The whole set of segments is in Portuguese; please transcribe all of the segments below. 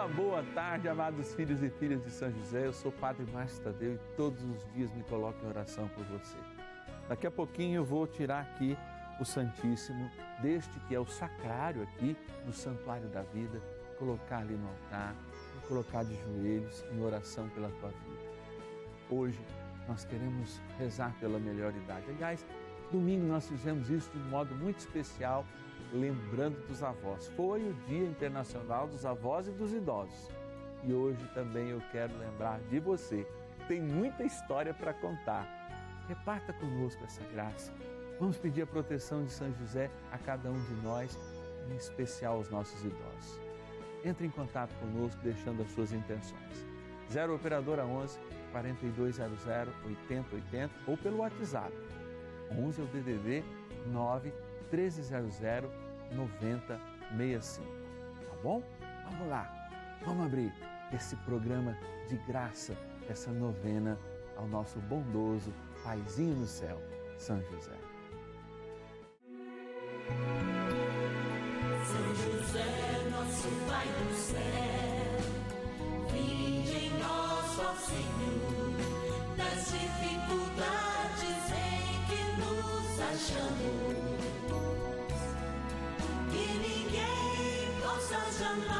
Uma boa tarde, amados filhos e filhas de São José. Eu sou o Padre Márcio Tadeu e todos os dias me coloco em oração por você. Daqui a pouquinho eu vou tirar aqui o Santíssimo, deste que é o sacrário aqui do Santuário da Vida, colocar ali no altar, colocar de joelhos em oração pela tua vida. Hoje nós queremos rezar pela melhor idade. Aliás, domingo nós fizemos isso de um modo muito especial lembrando dos avós. Foi o Dia Internacional dos Avós e dos Idosos. E hoje também eu quero lembrar de você. Tem muita história para contar. Reparta conosco essa graça. Vamos pedir a proteção de São José a cada um de nós, em especial aos nossos idosos. Entre em contato conosco deixando as suas intenções. 0 Operadora 11 4200 8080 ou pelo WhatsApp 11 é o DDD 9 1300 9065. Tá bom? Vamos lá, vamos abrir esse programa de graça, essa novena ao nosso bondoso Paizinho no céu, São José. São José, nosso Pai do céu, vinde em nós, Senhor, das dificuldades em que nos achamos jamais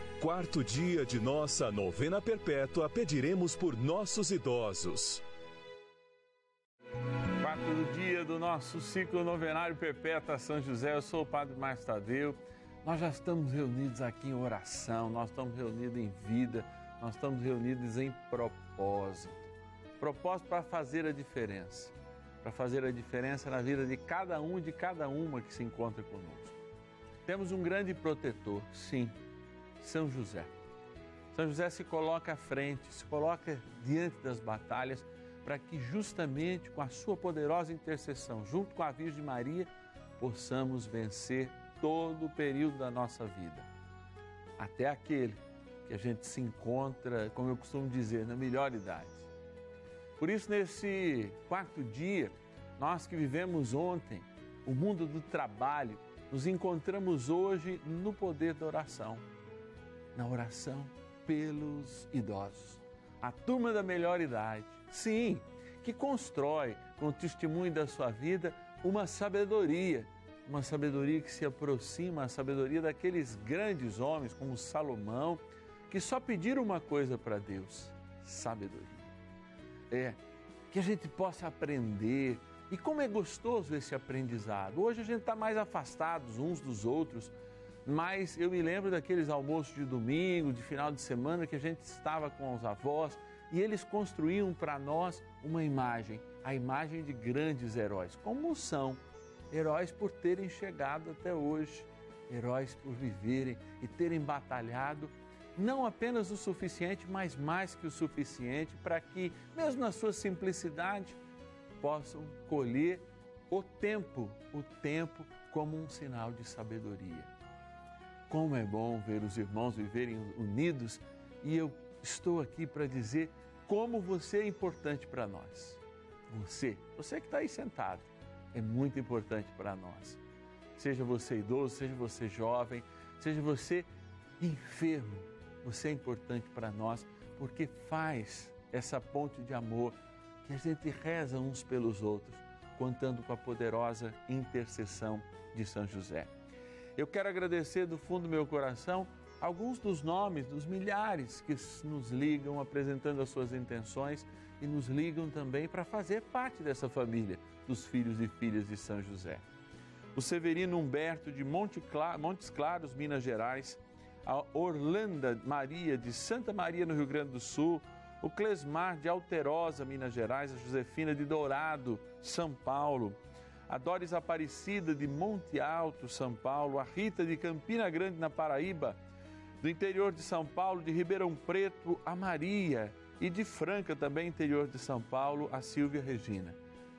quarto dia de nossa novena perpétua, pediremos por nossos idosos. Quarto dia do nosso ciclo novenário perpétua São José, eu sou o Padre Márcio Tadeu. Nós já estamos reunidos aqui em oração, nós estamos reunidos em vida, nós estamos reunidos em propósito. Propósito para fazer a diferença, para fazer a diferença na vida de cada um e de cada uma que se encontra conosco. Temos um grande protetor, sim são José. São José se coloca à frente, se coloca diante das batalhas para que justamente com a sua poderosa intercessão, junto com a Virgem Maria, possamos vencer todo o período da nossa vida. Até aquele que a gente se encontra, como eu costumo dizer, na melhor idade. Por isso, nesse quarto dia, nós que vivemos ontem o mundo do trabalho, nos encontramos hoje no poder da oração na oração pelos idosos. A turma da melhor idade, sim, que constrói com o testemunho da sua vida uma sabedoria, uma sabedoria que se aproxima, a sabedoria daqueles grandes homens como Salomão, que só pediram uma coisa para Deus: sabedoria. É, que a gente possa aprender. E como é gostoso esse aprendizado. Hoje a gente está mais afastados uns dos outros mas eu me lembro daqueles almoços de domingo, de final de semana, que a gente estava com os avós e eles construíam para nós uma imagem, a imagem de grandes heróis, como são heróis por terem chegado até hoje, heróis por viverem e terem batalhado não apenas o suficiente, mas mais que o suficiente para que, mesmo na sua simplicidade, possam colher o tempo, o tempo como um sinal de sabedoria. Como é bom ver os irmãos viverem unidos e eu estou aqui para dizer como você é importante para nós. Você, você que está aí sentado, é muito importante para nós. Seja você idoso, seja você jovem, seja você enfermo, você é importante para nós porque faz essa ponte de amor que a gente reza uns pelos outros, contando com a poderosa intercessão de São José. Eu quero agradecer do fundo do meu coração alguns dos nomes dos milhares que nos ligam apresentando as suas intenções e nos ligam também para fazer parte dessa família dos filhos e filhas de São José. O Severino Humberto de Monte Montes Claros, Minas Gerais, a Orlanda Maria de Santa Maria, no Rio Grande do Sul, o Clesmar de Alterosa, Minas Gerais, a Josefina de Dourado, São Paulo, a Doris Aparecida de Monte Alto, São Paulo, a Rita de Campina Grande, na Paraíba, do interior de São Paulo, de Ribeirão Preto, a Maria. E de Franca, também interior de São Paulo, a Silvia Regina.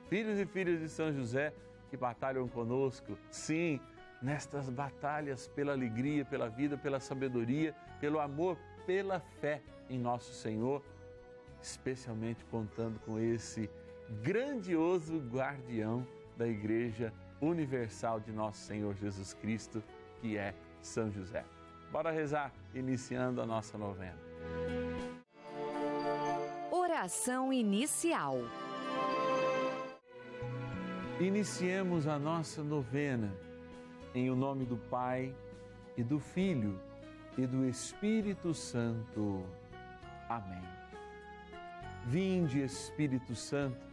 Filhos e filhas de São José que batalham conosco, sim, nestas batalhas pela alegria, pela vida, pela sabedoria, pelo amor, pela fé em nosso Senhor, especialmente contando com esse grandioso guardião da Igreja Universal de nosso Senhor Jesus Cristo, que é São José. Bora rezar, iniciando a nossa novena. Oração inicial. Iniciemos a nossa novena em o nome do Pai e do Filho e do Espírito Santo. Amém. Vinde, Espírito Santo,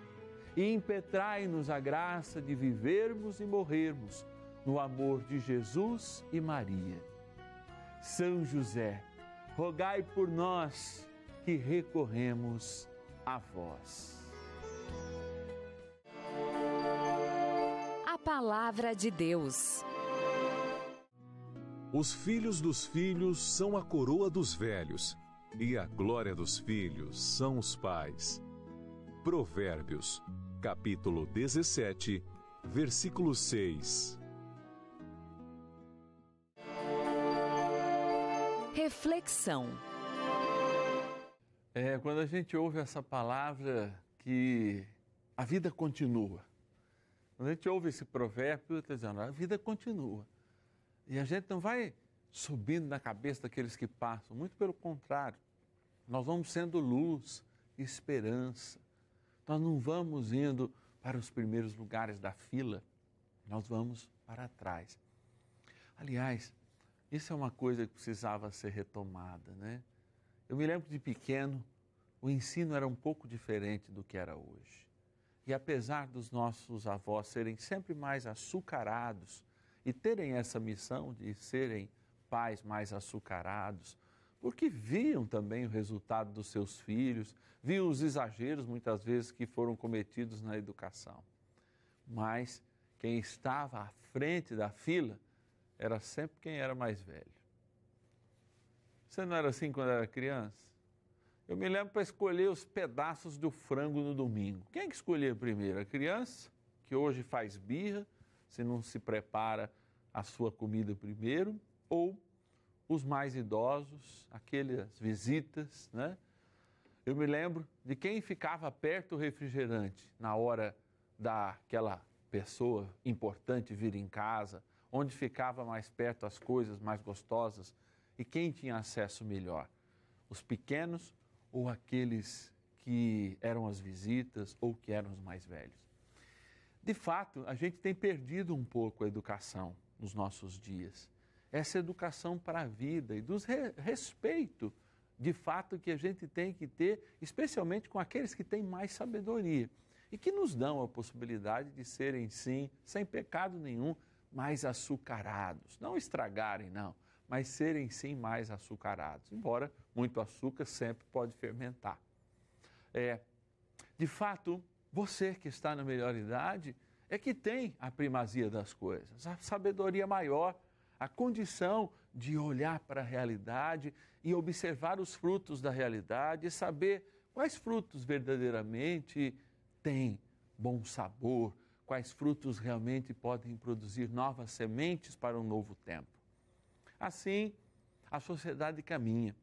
e impetrai-nos a graça de vivermos e morrermos no amor de Jesus e Maria. São José, rogai por nós que recorremos a vós. A Palavra de Deus. Os filhos dos filhos são a coroa dos velhos, e a glória dos filhos são os pais. Provérbios, capítulo 17, versículo 6. Reflexão. É, quando a gente ouve essa palavra que a vida continua. Quando a gente ouve esse provérbio, está dizendo, a vida continua. E a gente não vai subindo na cabeça daqueles que passam, muito pelo contrário. Nós vamos sendo luz, esperança. Nós não vamos indo para os primeiros lugares da fila, nós vamos para trás. Aliás, isso é uma coisa que precisava ser retomada, né? Eu me lembro de pequeno, o ensino era um pouco diferente do que era hoje. E apesar dos nossos avós serem sempre mais açucarados e terem essa missão de serem pais mais açucarados, porque viam também o resultado dos seus filhos, viam os exageros muitas vezes que foram cometidos na educação. Mas quem estava à frente da fila era sempre quem era mais velho. Você não era assim quando era criança? Eu me lembro para escolher os pedaços do frango no domingo. Quem é que escolhia primeiro? A criança, que hoje faz birra, se não se prepara a sua comida primeiro, ou os mais idosos, aquelas visitas, né? Eu me lembro de quem ficava perto do refrigerante na hora daquela pessoa importante vir em casa, onde ficava mais perto as coisas mais gostosas e quem tinha acesso melhor? Os pequenos ou aqueles que eram as visitas ou que eram os mais velhos. De fato, a gente tem perdido um pouco a educação nos nossos dias. Essa educação para a vida e dos re respeito, de fato, que a gente tem que ter, especialmente com aqueles que têm mais sabedoria e que nos dão a possibilidade de serem, sim, sem pecado nenhum, mais açucarados. Não estragarem, não, mas serem sim mais açucarados, embora muito açúcar sempre pode fermentar. É, de fato, você que está na melhor idade é que tem a primazia das coisas, a sabedoria maior, a condição de olhar para a realidade e observar os frutos da realidade e saber quais frutos verdadeiramente têm bom sabor, quais frutos realmente podem produzir novas sementes para um novo tempo. Assim, a sociedade caminha,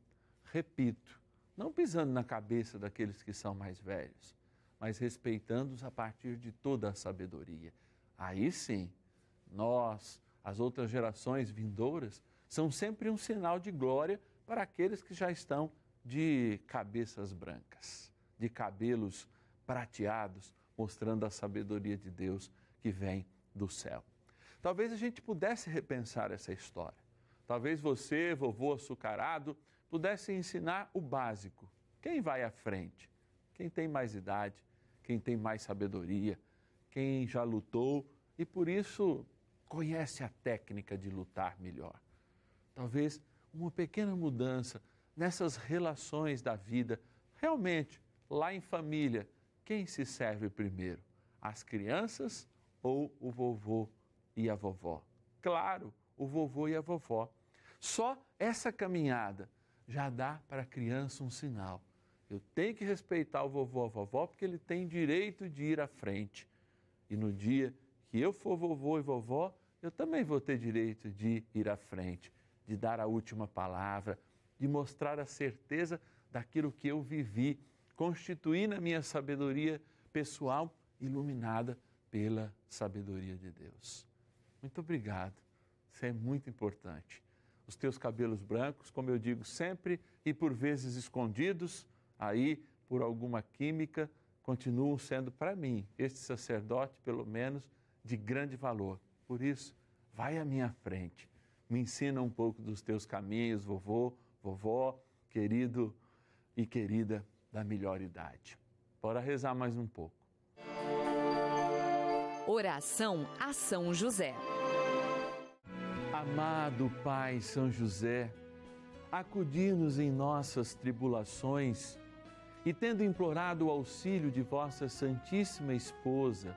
repito, não pisando na cabeça daqueles que são mais velhos, mas respeitando-os a partir de toda a sabedoria. Aí sim, nós, as outras gerações vindouras, são sempre um sinal de glória para aqueles que já estão de cabeças brancas, de cabelos prateados, mostrando a sabedoria de Deus que vem do céu. Talvez a gente pudesse repensar essa história. Talvez você, vovô açucarado, pudesse ensinar o básico. Quem vai à frente? Quem tem mais idade, quem tem mais sabedoria, quem já lutou e por isso conhece a técnica de lutar melhor. Talvez uma pequena mudança nessas relações da vida, realmente, lá em família, quem se serve primeiro? As crianças ou o vovô e a vovó? Claro, o vovô e a vovó. Só essa caminhada já dá para a criança um sinal. Eu tenho que respeitar o vovô e a vovó porque ele tem direito de ir à frente. E no dia que eu for vovô e vovó, eu também vou ter direito de ir à frente, de dar a última palavra, de mostrar a certeza daquilo que eu vivi, constituir na minha sabedoria pessoal iluminada pela sabedoria de Deus. Muito obrigado. Isso é muito importante os teus cabelos brancos, como eu digo sempre, e por vezes escondidos aí por alguma química, continuam sendo para mim, este sacerdote, pelo menos, de grande valor. Por isso, vai à minha frente, me ensina um pouco dos teus caminhos, vovô, vovó, querido e querida da melhor idade. Bora rezar mais um pouco. Oração a São José. Amado Pai São José, acudir-nos em nossas tribulações e, tendo implorado o auxílio de vossa Santíssima Esposa,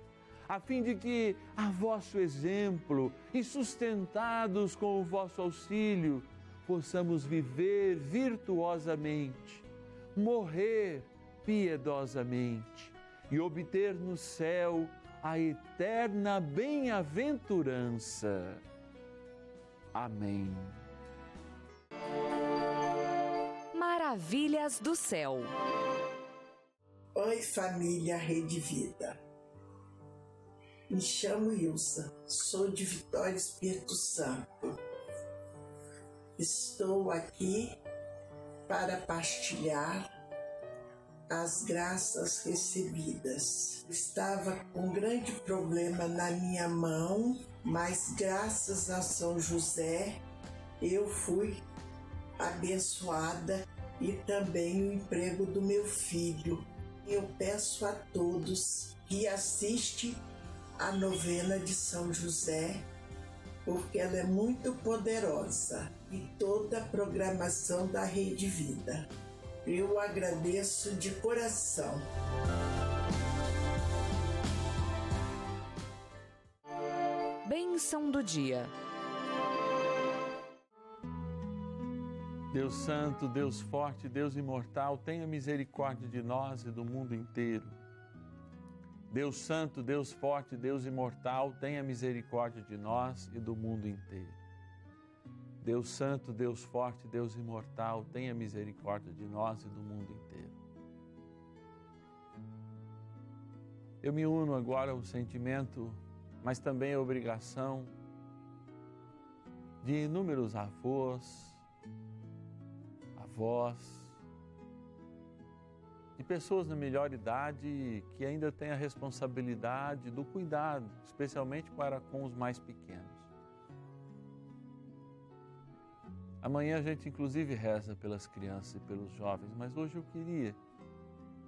a fim de que, a vosso exemplo e sustentados com o vosso auxílio, possamos viver virtuosamente, morrer piedosamente e obter no céu a eterna bem-aventurança. Amém. Maravilhas do céu. Oi, família Rede Vida. Me chamo Ilsa, sou de Vitória Espírito Santo. Estou aqui para partilhar as graças recebidas. Estava com um grande problema na minha mão, mas graças a São José eu fui abençoada e também o emprego do meu filho. Eu peço a todos que assistem a novena de São José, porque ela é muito poderosa e toda a programação da Rede Vida. Eu agradeço de coração. Bênção do dia. Deus Santo, Deus Forte, Deus Imortal, tenha misericórdia de nós e do mundo inteiro. Deus Santo, Deus Forte, Deus Imortal, tenha misericórdia de nós e do mundo inteiro. Deus Santo, Deus Forte, Deus Imortal, tenha misericórdia de nós e do mundo inteiro. Eu me uno agora ao sentimento, mas também à obrigação de inúmeros avós, avós, de pessoas na melhor idade que ainda têm a responsabilidade do cuidado, especialmente para com os mais pequenos. Amanhã a gente inclusive reza pelas crianças e pelos jovens, mas hoje eu queria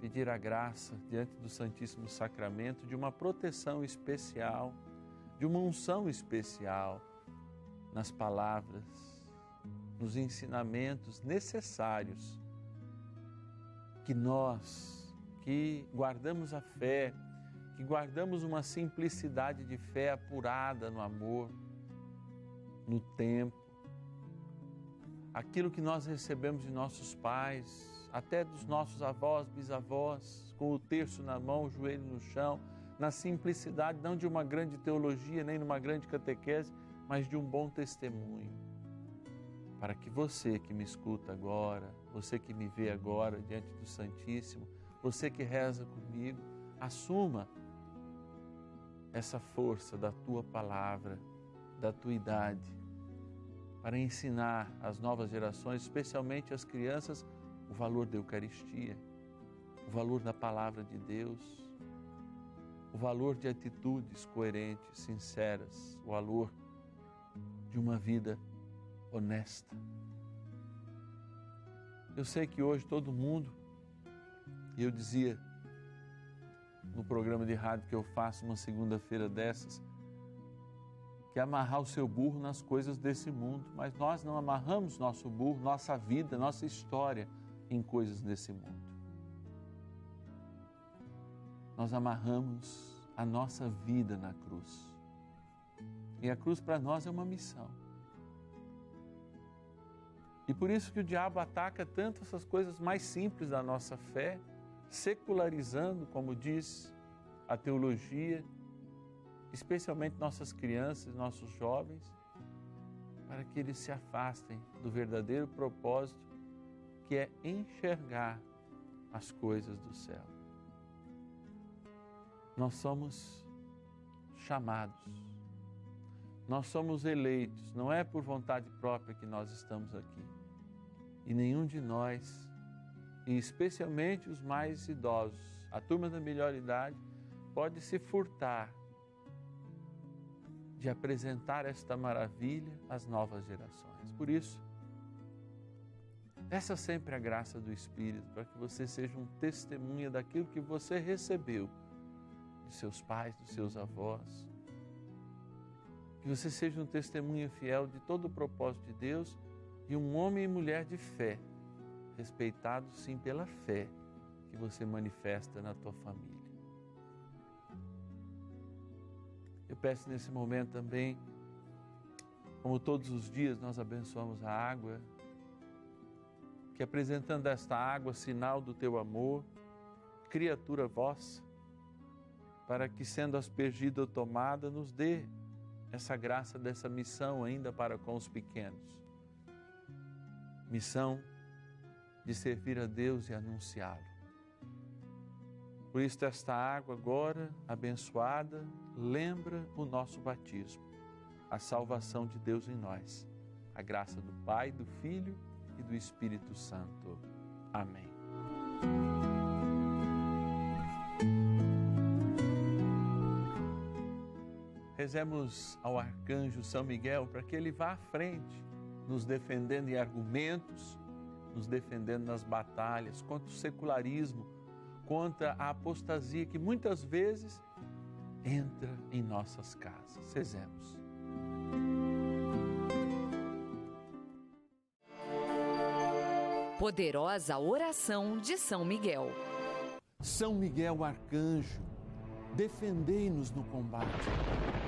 pedir a graça diante do Santíssimo Sacramento de uma proteção especial, de uma unção especial nas palavras, nos ensinamentos necessários que nós, que guardamos a fé, que guardamos uma simplicidade de fé apurada no amor, no tempo, aquilo que nós recebemos de nossos pais, até dos nossos avós, bisavós, com o terço na mão, o joelho no chão, na simplicidade, não de uma grande teologia, nem numa grande catequese, mas de um bom testemunho. Para que você que me escuta agora, você que me vê agora diante do Santíssimo, você que reza comigo, assuma essa força da tua palavra, da tua idade para ensinar às novas gerações, especialmente às crianças, o valor da Eucaristia, o valor da palavra de Deus, o valor de atitudes coerentes, sinceras, o valor de uma vida honesta. Eu sei que hoje todo mundo, e eu dizia no programa de rádio que eu faço uma segunda-feira dessas, que amarrar o seu burro nas coisas desse mundo, mas nós não amarramos nosso burro, nossa vida, nossa história em coisas desse mundo. Nós amarramos a nossa vida na cruz. E a cruz para nós é uma missão. E por isso que o diabo ataca tanto essas coisas mais simples da nossa fé, secularizando, como diz a teologia, especialmente nossas crianças, nossos jovens, para que eles se afastem do verdadeiro propósito que é enxergar as coisas do céu. Nós somos chamados, nós somos eleitos, não é por vontade própria que nós estamos aqui. E nenhum de nós, e especialmente os mais idosos, a turma da melhor idade, pode se furtar de apresentar esta maravilha às novas gerações. Por isso, peça sempre a graça do Espírito para que você seja um testemunha daquilo que você recebeu de seus pais, dos seus avós. Que você seja um testemunha fiel de todo o propósito de Deus e um homem e mulher de fé, respeitado sim pela fé que você manifesta na tua família. Eu peço nesse momento também, como todos os dias nós abençoamos a água, que apresentando esta água, sinal do teu amor, criatura vossa, para que sendo aspergida ou tomada, nos dê essa graça dessa missão ainda para com os pequenos. Missão de servir a Deus e anunciá-lo. Por isso, esta água agora abençoada lembra o nosso batismo, a salvação de Deus em nós, a graça do Pai, do Filho e do Espírito Santo. Amém. Rezemos ao arcanjo São Miguel para que ele vá à frente, nos defendendo em argumentos, nos defendendo nas batalhas contra o secularismo contra a apostasia que muitas vezes entra em nossas casas. Rezemos. Poderosa oração de São Miguel. São Miguel Arcanjo, defendei-nos no combate.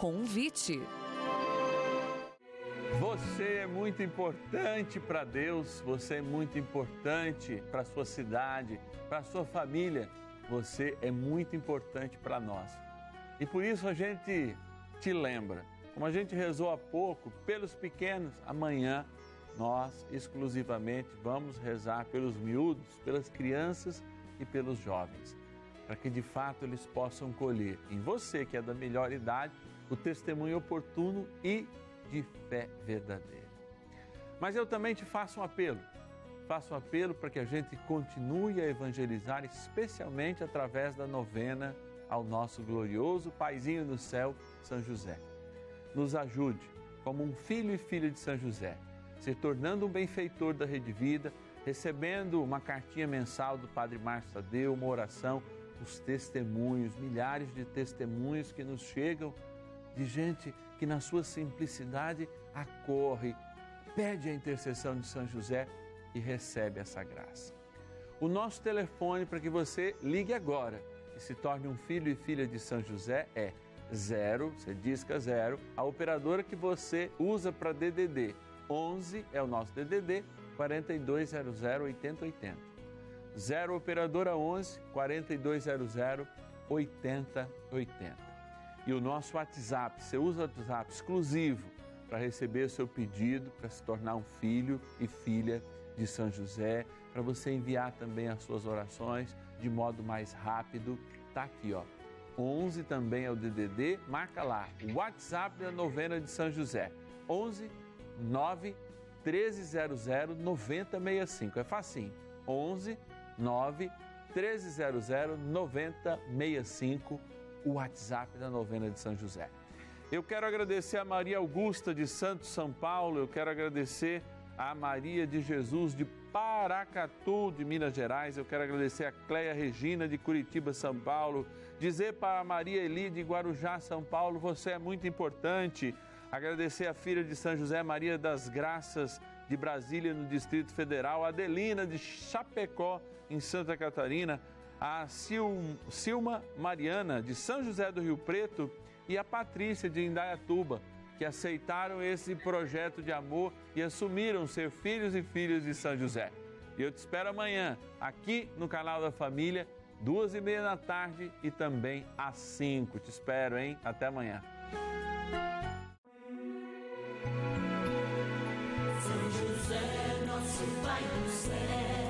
Convite. Você é muito importante para Deus, você é muito importante para a sua cidade, para a sua família, você é muito importante para nós. E por isso a gente te lembra, como a gente rezou há pouco, pelos pequenos, amanhã nós exclusivamente vamos rezar pelos miúdos, pelas crianças e pelos jovens, para que de fato eles possam colher em você, que é da melhor idade, o testemunho oportuno e de fé verdadeira. Mas eu também te faço um apelo. Faço um apelo para que a gente continue a evangelizar, especialmente através da novena ao nosso glorioso Paizinho do céu, São José. Nos ajude, como um filho e filha de São José, se tornando um benfeitor da Rede Vida, recebendo uma cartinha mensal do Padre Márcio Tadeu, uma oração, os testemunhos, milhares de testemunhos que nos chegam de gente que na sua simplicidade acorre, pede a intercessão de São José e recebe essa graça. O nosso telefone para que você ligue agora e se torne um filho e filha de São José é 0, você disca 0, a operadora que você usa para DDD. 11 é o nosso DDD 4200 8080. 0 operadora 11 4200 8080 e o nosso WhatsApp. Você usa o WhatsApp exclusivo para receber o seu pedido, para se tornar um filho e filha de São José, para você enviar também as suas orações de modo mais rápido. Tá aqui, ó. 11 também é o DDD, marca lá, o WhatsApp da novena de São José. 11 9 1300 9065. É facinho. 11 9 1300 9065 o WhatsApp da novena de São José. Eu quero agradecer a Maria Augusta de Santo São Paulo, eu quero agradecer a Maria de Jesus de Paracatu, de Minas Gerais, eu quero agradecer a Cleia Regina de Curitiba, São Paulo, dizer para a Maria Eli de Guarujá, São Paulo, você é muito importante. Agradecer a filha de São José Maria das Graças de Brasília, no Distrito Federal, Adelina de Chapecó, em Santa Catarina, a Sil, Silma Mariana, de São José do Rio Preto, e a Patrícia, de Indaiatuba, que aceitaram esse projeto de amor e assumiram ser filhos e filhas de São José. E eu te espero amanhã, aqui no canal da Família, duas e meia da tarde e também às cinco. Te espero, hein? Até amanhã. São José, nosso Pai do Céu.